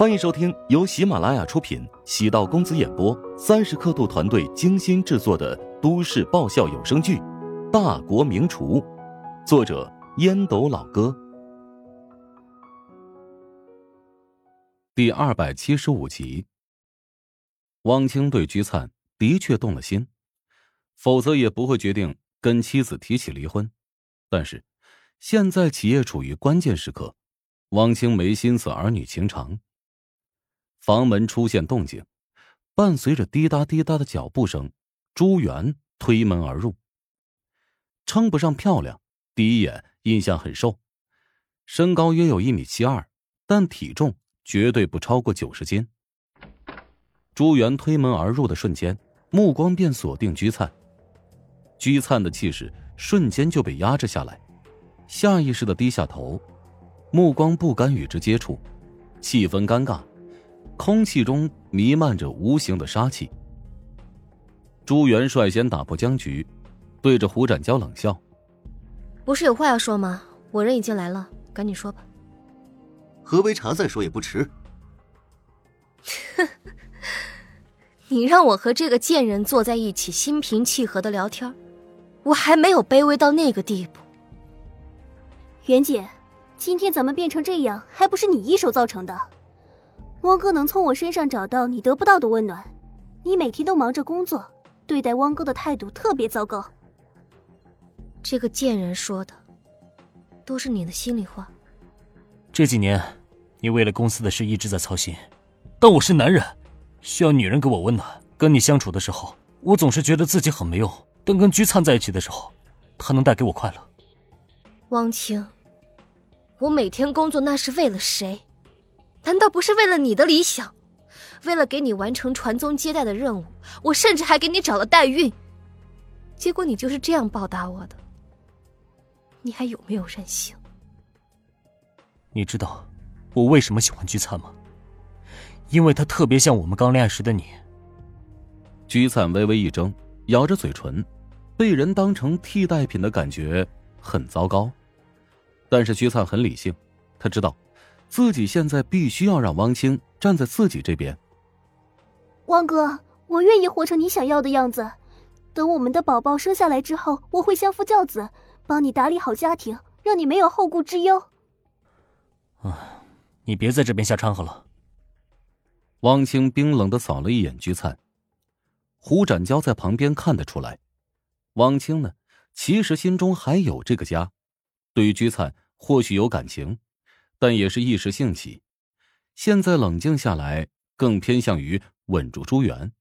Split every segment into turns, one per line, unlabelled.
欢迎收听由喜马拉雅出品、喜道公子演播、三十刻度团队精心制作的都市爆笑有声剧《大国名厨》，作者烟斗老哥，第二百七十五集。汪清对居灿的确动了心，否则也不会决定跟妻子提起离婚。但是，现在企业处于关键时刻，汪清没心思儿女情长。房门出现动静，伴随着滴答滴答的脚步声，朱元推门而入。称不上漂亮，第一眼印象很瘦，身高约有一米七二，但体重绝对不超过九十斤。朱元推门而入的瞬间，目光便锁定居灿。居灿的气势瞬间就被压制下来，下意识的低下头，目光不敢与之接触，气氛尴尬。空气中弥漫着无形的杀气。朱元率先打破僵局，对着胡展娇冷笑：“
不是有话要说吗？我人已经来了，赶紧说吧。
喝杯茶再说也不迟。”
你让我和这个贱人坐在一起，心平气和的聊天，我还没有卑微到那个地步。
袁姐，今天咱们变成这样，还不是你一手造成的？汪哥能从我身上找到你得不到的温暖，你每天都忙着工作，对待汪哥的态度特别糟糕。
这个贱人说的，都是你的心里话。
这几年，你为了公司的事一直在操心，但我是男人，需要女人给我温暖。跟你相处的时候，我总是觉得自己很没用，但跟居灿在一起的时候，他能带给我快乐。
汪清，我每天工作那是为了谁？难道不是为了你的理想，为了给你完成传宗接代的任务？我甚至还给你找了代孕，结果你就是这样报答我的？你还有没有人性？
你知道我为什么喜欢居灿吗？因为他特别像我们刚恋爱时的你。
居灿微微一怔，咬着嘴唇，被人当成替代品的感觉很糟糕。但是居灿很理性，他知道。自己现在必须要让汪清站在自己这边。
汪哥，我愿意活成你想要的样子。等我们的宝宝生下来之后，我会相夫教子，帮你打理好家庭，让你没有后顾之忧。
啊，你别在这边瞎掺和了。
汪清冰冷的扫了一眼居灿，胡展娇在旁边看得出来，汪清呢，其实心中还有这个家，对于居灿或许有感情。但也是一时兴起，现在冷静下来，更偏向于稳住朱元。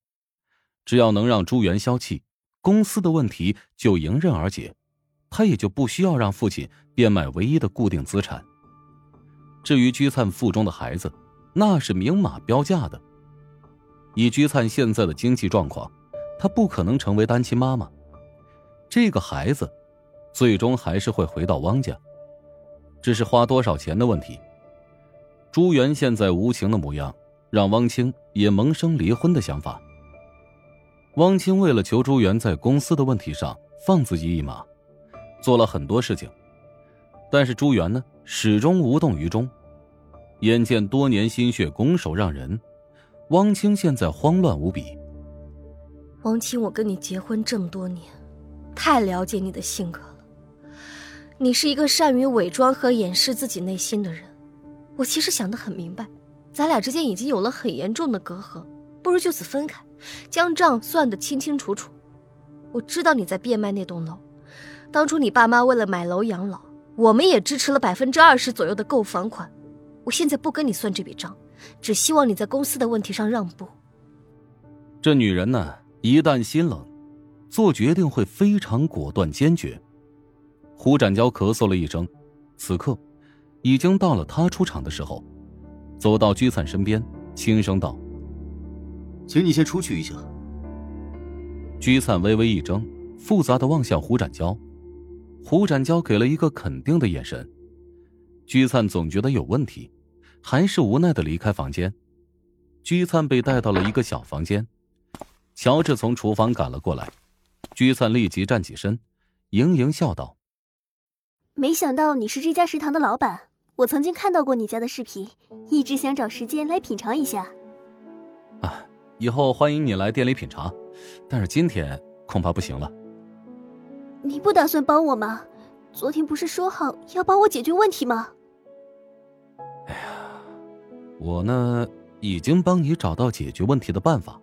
只要能让朱元消气，公司的问题就迎刃而解，他也就不需要让父亲变卖唯一的固定资产。至于居灿腹中的孩子，那是明码标价的。以居灿现在的经济状况，他不可能成为单亲妈妈。这个孩子，最终还是会回到汪家。只是花多少钱的问题。朱元现在无情的模样，让汪清也萌生离婚的想法。汪清为了求朱元在公司的问题上放自己一马，做了很多事情，但是朱元呢，始终无动于衷。眼见多年心血拱手让人，汪清现在慌乱无比。
汪清，我跟你结婚这么多年，太了解你的性格。你是一个善于伪装和掩饰自己内心的人，我其实想得很明白，咱俩之间已经有了很严重的隔阂，不如就此分开，将账算得清清楚楚。我知道你在变卖那栋楼，当初你爸妈为了买楼养老，我们也支持了百分之二十左右的购房款。我现在不跟你算这笔账，只希望你在公司的问题上让步。
这女人呢，一旦心冷，做决定会非常果断坚决。胡展娇咳嗽了一声，此刻已经到了他出场的时候，走到居灿身边，轻声道：“
请你先出去一下。”
居灿微微一怔，复杂的望向胡展娇，胡展娇给了一个肯定的眼神。居灿总觉得有问题，还是无奈的离开房间。居灿被带到了一个小房间，乔治从厨房赶了过来，居灿立即站起身，盈盈笑道。
没想到你是这家食堂的老板，我曾经看到过你家的视频，一直想找时间来品尝一下。
啊，以后欢迎你来店里品尝，但是今天恐怕不行了。
你不打算帮我吗？昨天不是说好要帮我解决问题吗？
哎呀，我呢已经帮你找到解决问题的办法，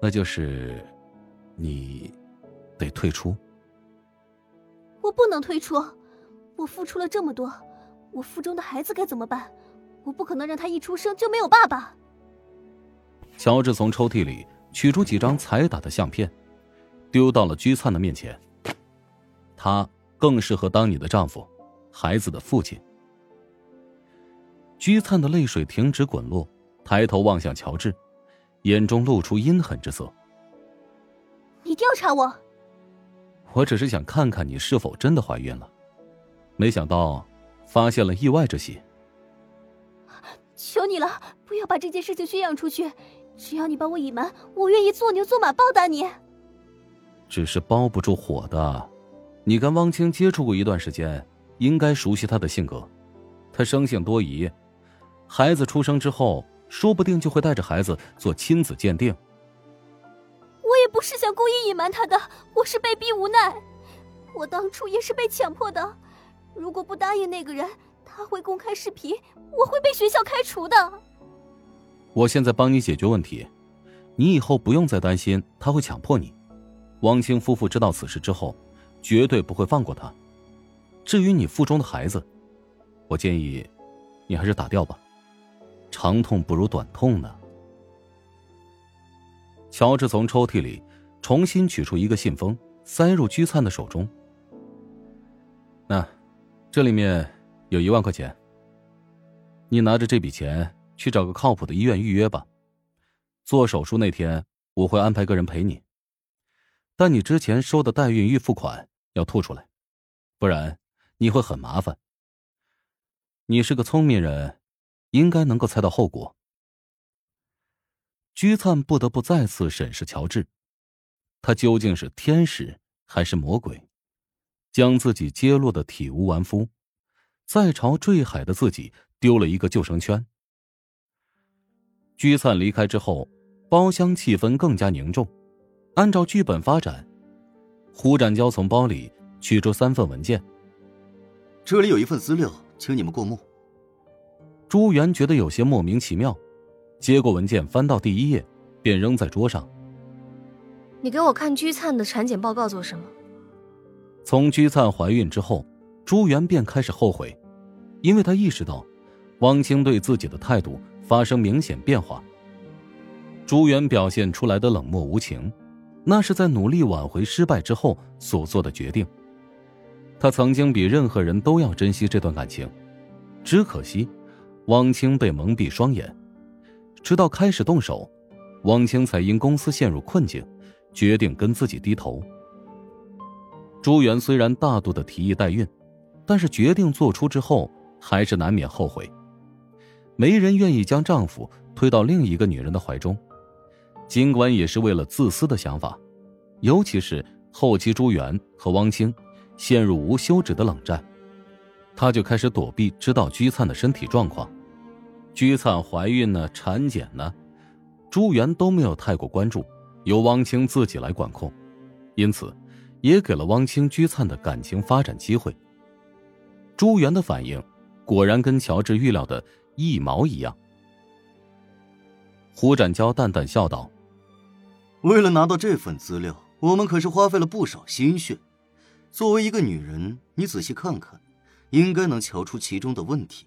那就是你得退出。
我不能退出，我付出了这么多，我腹中的孩子该怎么办？我不可能让他一出生就没有爸爸。
乔治从抽屉里取出几张彩打的相片，丢到了居灿的面前。他更适合当你的丈夫，孩子的父亲。居灿的泪水停止滚落，抬头望向乔治，眼中露出阴狠之色。
你调查我？
我只是想看看你是否真的怀孕了，没想到发现了意外之喜。
求你了，不要把这件事情宣扬出去。只要你帮我隐瞒，我愿意做牛做马报答你。
只是包不住火的。你跟汪清接触过一段时间，应该熟悉他的性格。他生性多疑，孩子出生之后，说不定就会带着孩子做亲子鉴定。
也不是想故意隐瞒他的，我是被逼无奈。我当初也是被强迫的。如果不答应那个人，他会公开视频，我会被学校开除的。
我现在帮你解决问题，你以后不用再担心他会强迫你。汪清夫妇知道此事之后。绝对不会放过他。至于你腹中的孩子，我建议你还是打掉吧，长痛不如短痛呢。乔治从抽屉里重新取出一个信封，塞入居灿的手中。那，这里面有一万块钱。你拿着这笔钱去找个靠谱的医院预约吧。做手术那天，我会安排个人陪你。但你之前收的代孕预付款。要吐出来，不然你会很麻烦。你是个聪明人，应该能够猜到后果。居灿不得不再次审视乔治，他究竟是天使还是魔鬼？将自己揭露的体无完肤，在朝坠海的自己丢了一个救生圈。居灿离开之后，包厢气氛更加凝重。按照剧本发展。胡展娇从包里取出三份文件。
这里有一份资料，请你们过目。
朱元觉得有些莫名其妙，接过文件，翻到第一页，便扔在桌上。
你给我看居灿的产检报告做什么？
从居灿怀孕之后，朱元便开始后悔，因为他意识到，汪清对自己的态度发生明显变化。朱元表现出来的冷漠无情。那是在努力挽回失败之后所做的决定。他曾经比任何人都要珍惜这段感情，只可惜，汪清被蒙蔽双眼。直到开始动手，汪清才因公司陷入困境，决定跟自己低头。朱元虽然大度的提议代孕，但是决定做出之后，还是难免后悔。没人愿意将丈夫推到另一个女人的怀中。尽管也是为了自私的想法，尤其是后期朱元和汪清陷入无休止的冷战，他就开始躲避知道居灿的身体状况。居灿怀孕呢，产检呢，朱元都没有太过关注，由汪清自己来管控，因此也给了汪清居灿的感情发展机会。朱元的反应果然跟乔治预料的一毛一样。胡展娇淡淡笑道。
为了拿到这份资料，我们可是花费了不少心血。作为一个女人，你仔细看看，应该能瞧出其中的问题。